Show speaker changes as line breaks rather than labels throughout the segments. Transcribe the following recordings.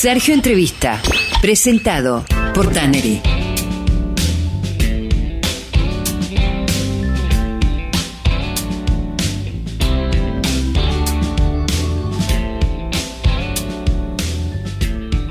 Sergio Entrevista, presentado por Tannery.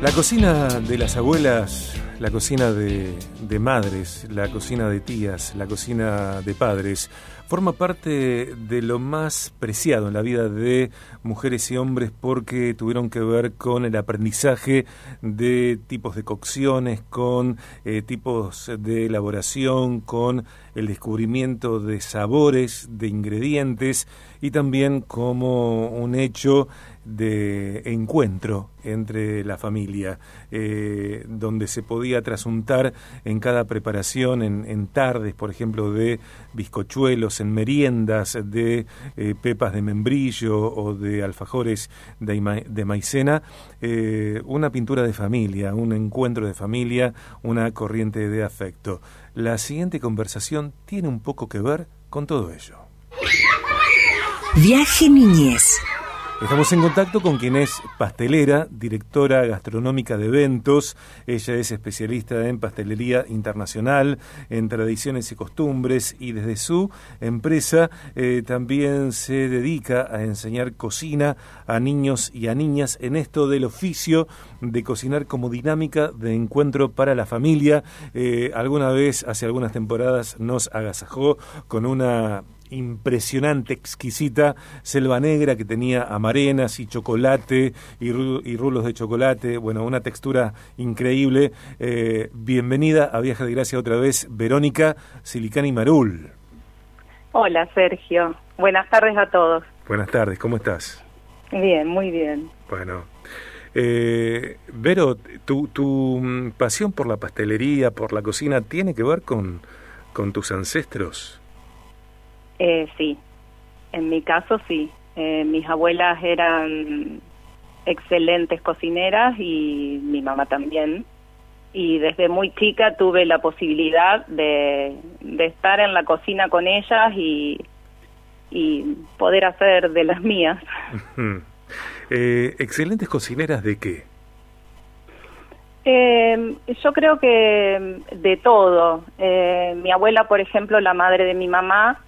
La cocina de las abuelas, la cocina de, de, madres, la cocina de tías, la cocina de padres, forma parte de lo más preciado en la vida de mujeres y hombres porque tuvieron que ver con el aprendizaje de tipos de cocciones, con eh, tipos de elaboración, con el descubrimiento de sabores, de ingredientes y también como un hecho de encuentro entre la familia, eh, donde se podía trasuntar en cada preparación, en, tardes, por ejemplo, de bizcochuelos, en meriendas de eh, pepas de membrillo o de alfajores de, maicena, eh, una pintura de familia, un encuentro de familia, una corriente de afecto. La siguiente conversación tiene un poco que ver con todo ello.
Viaje Niñez.
Estamos en contacto con quien es pastelera, directora gastronómica de eventos. Ella es especialista en pastelería internacional, en tradiciones y costumbres y desde su empresa eh, también se dedica a enseñar cocina a niños y a niñas en esto del oficio de cocinar como dinámica de encuentro para la familia. Eh, alguna vez, hace algunas temporadas, nos agasajó con una impresionante, exquisita selva negra que tenía amarenas y chocolate y, rulos de chocolate, bueno, una textura increíble. Eh, bienvenida a Viaje de Gracia otra vez, Verónica Silicani Marul.
Hola Sergio, buenas tardes a todos.
Buenas tardes, ¿cómo estás?
Bien, muy bien.
Bueno, eh, Vero, tu, tu mm, pasión por la pastelería, por la cocina, ¿tiene que ver con, con tus ancestros?
Eh, sí, en mi caso sí. Eh, mis abuelas eran excelentes cocineras y mi mamá también. Y desde muy chica tuve la posibilidad de, estar en la cocina con ellas y, y poder hacer de las mías.
eh, ¿Excelentes cocineras de qué?
Eh, yo creo que de todo. Eh, mi abuela, por ejemplo, la madre de mi mamá,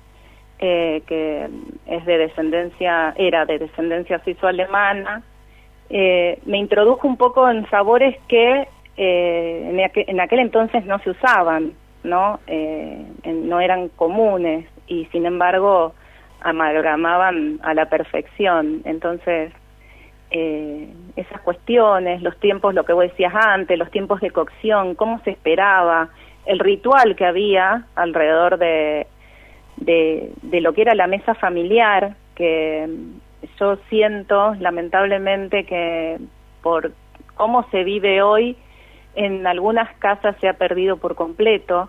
eh, que es de descendencia, era de descendencia suizo-alemana, eh, me introdujo un poco en sabores que eh, en, aquel, en, entonces no se usaban, ¿no? no eran comunes y sin embargo amalgamaban a la perfección. Entonces, esas cuestiones, los tiempos, lo que vos decías antes, los tiempos de cocción, cómo se esperaba, el ritual que había alrededor de, de, de lo que era la mesa familiar, que yo siento lamentablemente que por cómo se vive hoy, en algunas casas se ha perdido por completo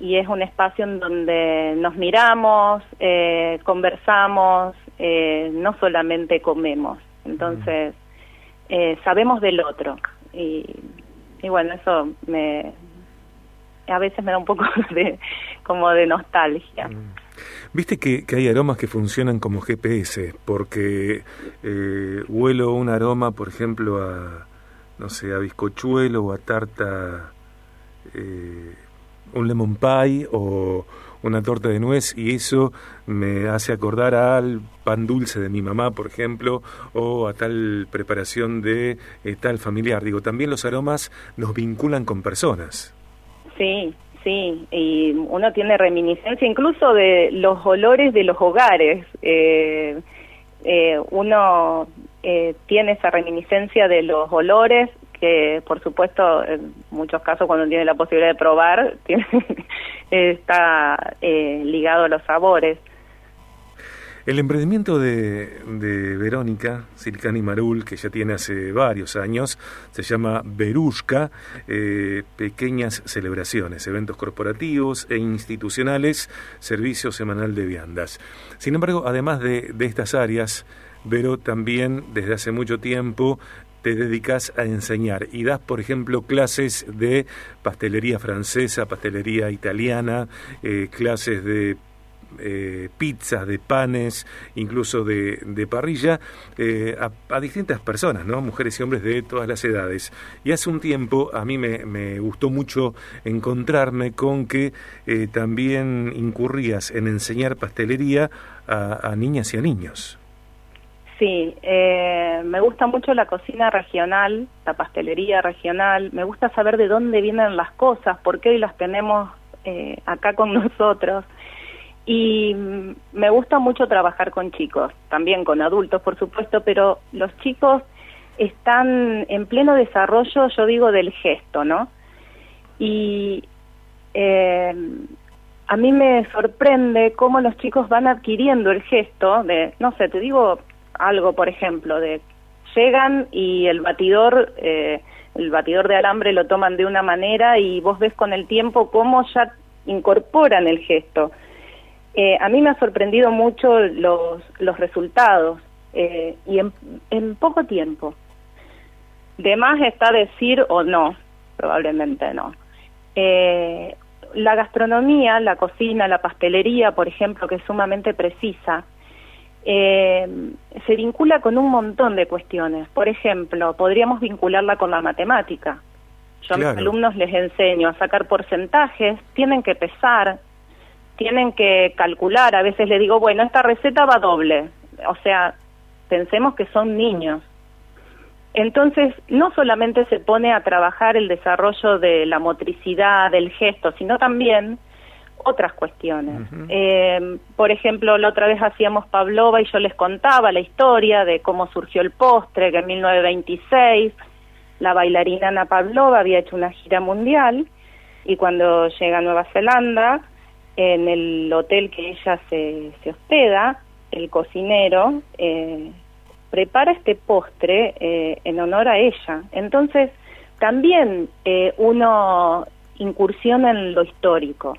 y es un espacio en donde nos miramos, eh, conversamos, eh, no solamente comemos. Entonces, eh, sabemos del otro. Y, y bueno, eso me, a veces me da un poco de como de nostalgia. Mm.
Viste que, hay aromas que funcionan como GPS, porque eh, huelo un aroma, por ejemplo, a, no sé, a bizcochuelo o a tarta, eh, un lemon pie o una torta de nuez y eso me hace acordar al pan dulce de mi mamá, por ejemplo, o a tal preparación de eh, tal familiar. Digo, también los aromas nos vinculan con personas.
Sí, sí, y uno tiene reminiscencia incluso de los olores de los hogares. Eh, eh, uno eh, tiene esa reminiscencia de los olores que, por supuesto, en muchos casos cuando tiene la posibilidad de probar, tiene, está ligado a los sabores.
El emprendimiento de, de Verónica Silcani Marul, que ya tiene hace varios años, se llama Berushka, eh, pequeñas celebraciones, eventos corporativos e institucionales, servicio semanal de viandas. Sin embargo, además de, de estas áreas, Vero también desde hace mucho tiempo te dedicas a enseñar y das, por ejemplo, clases de pastelería francesa, pastelería italiana, eh, clases de eh, pizzas, de panes, incluso de, parrilla, eh, a, distintas personas, ¿no? mujeres y hombres de todas las edades. Y hace un tiempo a mí me, gustó mucho encontrarme con que eh, también incurrías en enseñar pastelería a, niñas y a niños.
Sí, me gusta mucho la cocina regional, la pastelería regional, me gusta saber de dónde vienen las cosas, por qué hoy las tenemos acá con nosotros. Y me gusta mucho trabajar con chicos, también con adultos, por supuesto, pero los chicos están en pleno desarrollo, yo digo, del gesto, ¿no? Y eh, a mí me sorprende cómo los chicos van adquiriendo el gesto de, no sé, te digo algo, por ejemplo, de llegan y el batidor, eh, el batidor de alambre lo toman de una manera y vos ves con el tiempo cómo ya incorporan el gesto. Eh, a mí me ha sorprendido mucho los, los resultados eh, y en, en, poco tiempo. De más está decir o no, probablemente no. Eh, la gastronomía, la cocina, la pastelería, por ejemplo, que es sumamente precisa, se vincula con un montón de cuestiones. Por ejemplo, podríamos vincularla con la matemática. Yo a mis alumnos les enseño a sacar porcentajes, tienen que pesar, tienen que calcular, a veces le digo, bueno, esta receta va doble, o sea, pensemos que son niños. Entonces, no solamente se pone a trabajar el desarrollo de la motricidad, del gesto, sino también otras cuestiones. Eh, por ejemplo, la otra vez hacíamos Pavlova y yo les contaba la historia de cómo surgió el postre, que en 1926 la bailarina Ana Pavlova había hecho una gira mundial y cuando llega a Nueva Zelanda en el hotel que ella se, se hospeda, el cocinero eh, prepara este postre eh, en honor a ella. Entonces, también eh, uno incursiona en lo histórico.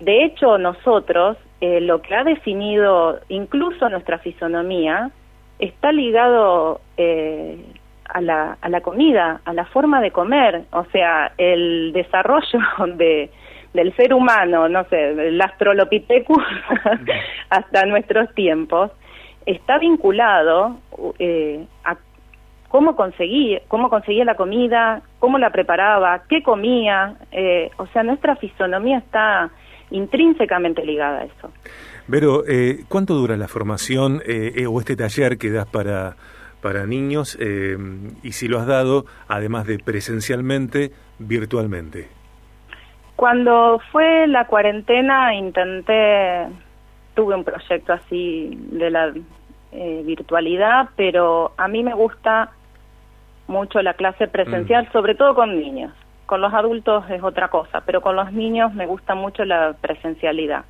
De hecho, nosotros, lo que ha definido incluso nuestra fisonomía, está ligado a la, a la comida, a la forma de comer, o sea, el desarrollo de, del ser humano, no sé, el Astrolopithecus hasta nuestros tiempos, está vinculado eh, a cómo conseguía, cómo conseguía la comida, cómo la preparaba, qué comía, eh, o sea, nuestra fisonomía está intrínsecamente ligada a eso.
Pero, eh, ¿cuánto dura la formación o este taller que das para, para niños y si lo has dado, además de presencialmente, virtualmente?
Cuando fue la cuarentena intenté, tuve un proyecto así de la eh, virtualidad, pero a mí me gusta mucho la clase presencial, mm. sobre todo con niños. Con los adultos es otra cosa, pero con los niños me gusta mucho la presencialidad,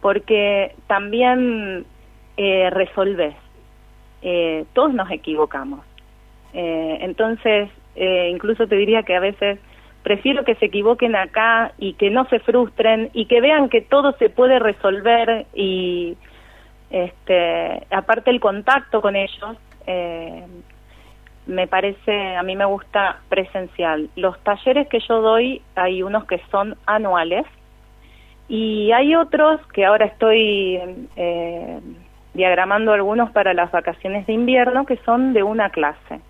porque también eh, resolves. Eh, todos nos equivocamos. Eh, entonces, incluso te diría que a veces prefiero que se equivoquen acá y que no se frustren y que vean que todo se puede resolver y este aparte el contacto con ellos eh, me parece a mí me gusta presencial. Los talleres que yo doy hay unos que son anuales y hay otros que ahora estoy eh, diagramando algunos para las vacaciones de invierno que son de una clase.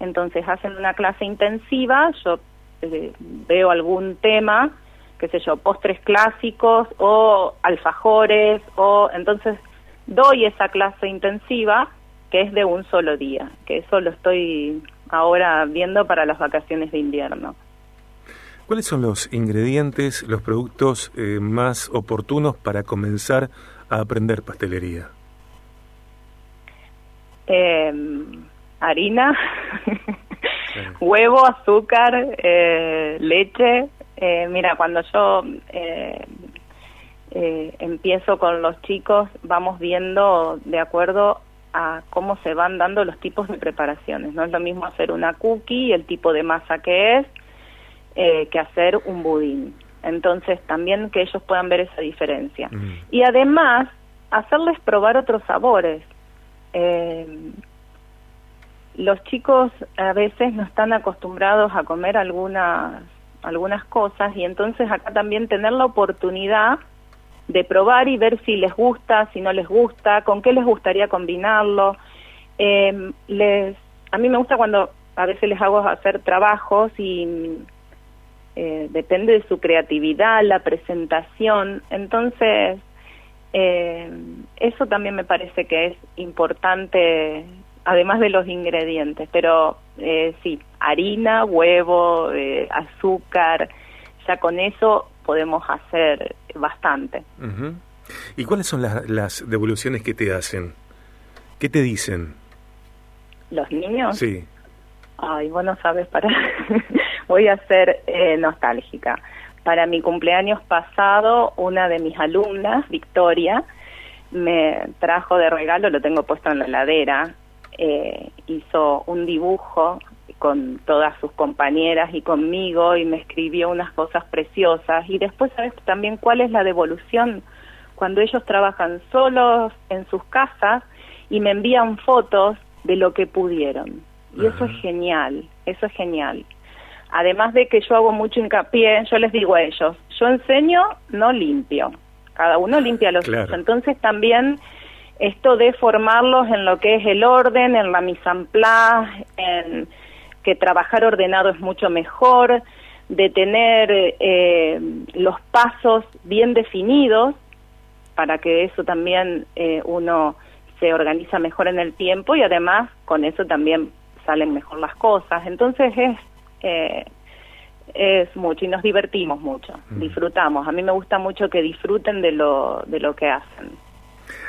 Entonces hacen una clase intensiva yo eh, veo algún tema, qué sé yo, postres clásicos o alfajores, o entonces doy esa clase intensiva que es de un solo día, que eso lo estoy ahora viendo para las vacaciones de invierno.
¿Cuáles son los ingredientes, los productos eh, más oportunos para comenzar a aprender pastelería?
Eh, harina, huevo, azúcar, eh, leche. Eh, mira, cuando yo eh, empiezo con los chicos, vamos viendo de acuerdo a cómo se van dando los tipos de preparaciones. No es lo mismo hacer una cookie, el tipo de masa que es, que hacer un budín. Entonces, también que ellos puedan ver esa diferencia. Mm. Y además, hacerles probar otros sabores. Eh, los chicos a veces no están acostumbrados a comer algunas algunas cosas y entonces acá también tener la oportunidad de probar y ver si les gusta, si no les gusta, con qué les gustaría combinarlo. Eh, les, a mí me gusta cuando a veces les hago hacer trabajos y eh, depende de su creatividad, la presentación. Entonces, eh, eso también me parece que es importante, además de los ingredientes. Pero eh, sí, harina, huevo, eh, azúcar, ya con eso podemos hacer bastante.
¿Y cuáles son las, las devoluciones que te hacen? ¿Qué te dicen?
¿Los niños?
Sí.
Ay, vos no sabes, para... voy a ser eh, nostálgica. Para mi cumpleaños pasado, una de mis alumnas, Victoria, me trajo de regalo, lo tengo puesto en la heladera, eh, hizo un dibujo con todas sus compañeras y conmigo y me escribió unas cosas preciosas. Y después, ¿sabes también cuál es la devolución? Cuando ellos trabajan solos en sus casas y me envían fotos de lo que pudieron. Y eso es genial, eso es genial. Además de que yo hago mucho hincapié, yo les digo a ellos, yo enseño, no limpio. Cada uno limpia los claro. Entonces también esto de formarlos en lo que es el orden, en la mise en place, en que trabajar ordenado es mucho mejor, de tener eh, los pasos bien definidos para que eso también eh, uno se organiza mejor en el tiempo y además con eso también salen mejor las cosas. Entonces es eh, es mucho y nos divertimos mucho, mm. disfrutamos. A mí me gusta mucho que disfruten de lo de lo que hacen.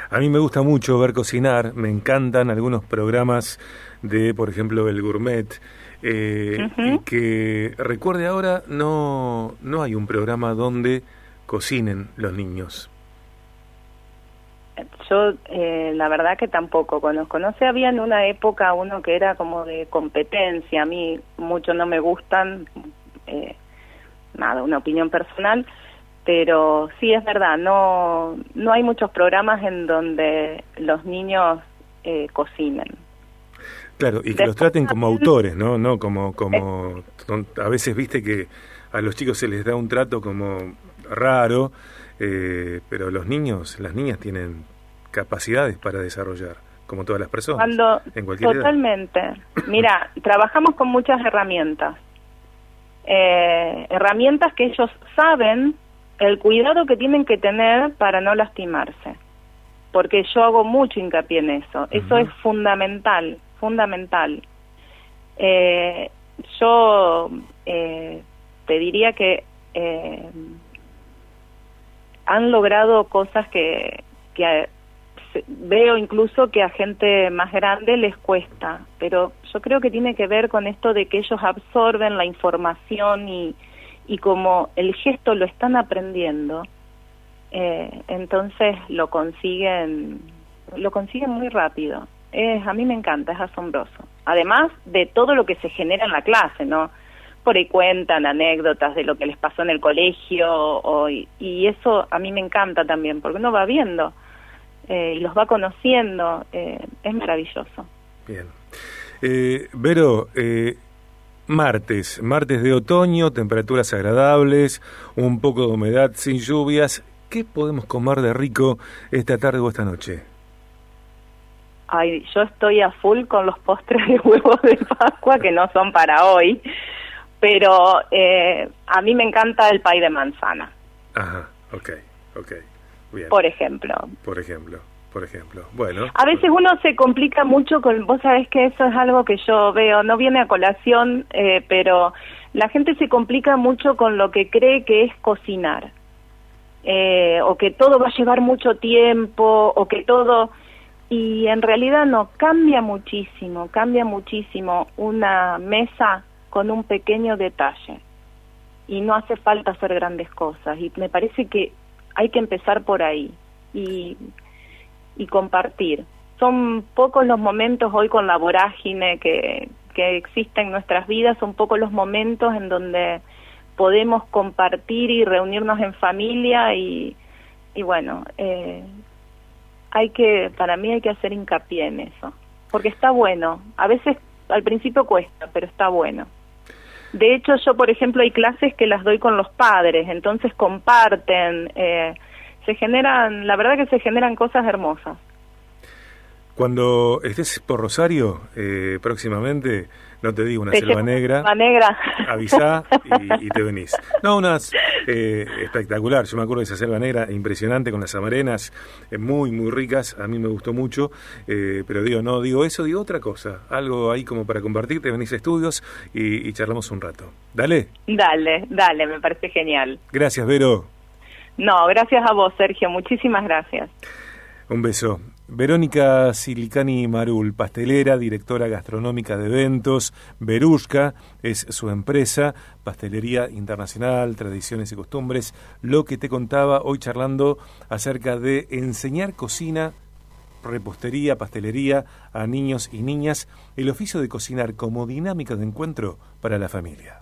A mí me gusta mucho ver cocinar, me encantan algunos programas de, por ejemplo, el gourmet, eh, y que recuerde ahora no no hay un programa donde cocinen los niños.
Yo eh, la verdad que tampoco conozco. No sé, había en una época uno que era como de competencia. A mí mucho no me gustan, eh, nada, una opinión personal, pero sí es verdad, no, no hay muchos programas en donde los niños eh, cocinen.
Claro, y que los traten como autores, ¿no? No como, como, a veces viste que a los chicos se les da un trato como raro, eh, pero los niños, las niñas tienen capacidades para desarrollar, como todas las personas.
Cuando,
en cualquier
totalmente. Mira, trabajamos con muchas herramientas. Eh, herramientas que ellos saben el cuidado que tienen que tener para no lastimarse. Porque yo hago mucho hincapié en eso. Eso es fundamental, fundamental. Eh, yo eh, te diría que eh, han logrado cosas que, que veo incluso que a gente más grande les cuesta, pero yo creo que tiene que ver con esto de que ellos absorben la información y, y como el gesto lo están aprendiendo, eh, entonces lo consiguen, lo consiguen muy rápido. Es, a mí me encanta, es asombroso. Además de todo lo que se genera en la clase, ¿no? Por ahí cuentan anécdotas de lo que les pasó en el colegio o, y eso a mí me encanta también, porque uno va viendo eh, y los va conociendo, eh, es maravilloso.
Bien. Eh, Vero, eh, martes, martes de otoño, temperaturas agradables, un poco de humedad sin lluvias. ¿Qué podemos comer de rico esta tarde o esta noche?
Ay, yo estoy a full con los postres de huevos de Pascua que no son para hoy, pero eh, a mí me encanta el pay de manzana.
Ajá, ok, ok.
Por ejemplo.
Por ejemplo, por ejemplo. Bueno.
A veces uno se complica mucho con, vos sabés que eso es algo que yo veo, no viene a colación, eh, pero la gente se complica mucho con lo que cree que es cocinar. Eh, o que todo va a llevar mucho tiempo, o que todo... Y en realidad no, cambia muchísimo, cambia muchísimo una mesa con un pequeño detalle. Y no hace falta hacer grandes cosas. Y me parece que hay que empezar por ahí y, y compartir. Son pocos los momentos hoy con la vorágine que, que existe en nuestras vidas, son pocos los momentos en donde podemos compartir y reunirnos en familia y, y bueno, eh, hay que, para mí hay que hacer hincapié en eso, porque está bueno, a veces al principio cuesta, pero está bueno. De hecho, yo, por ejemplo, hay clases que las doy con los padres, entonces comparten, eh, se generan, la verdad que se generan cosas hermosas.
Cuando estés por Rosario eh, próximamente, no te digo una selva negra,
selva negra,
avisá y, te venís. No, unas eh, espectacular. Yo me acuerdo de esa selva negra impresionante con las amarenas, eh, muy muy ricas. A mí me gustó mucho, pero digo no digo eso, digo otra cosa, algo ahí como para compartir. Te venís a estudios y, y charlamos un rato. Dale.
Dale, dale, me parece genial.
Gracias, Vero.
No, gracias a vos, Sergio. Muchísimas gracias.
Un beso. Verónica Silicani Marul, pastelera, directora gastronómica de eventos, Berushka es su empresa, pastelería internacional, tradiciones y costumbres, lo que te contaba hoy charlando acerca de enseñar cocina, repostería, pastelería a niños y niñas, el oficio de cocinar como dinámica de encuentro para la familia.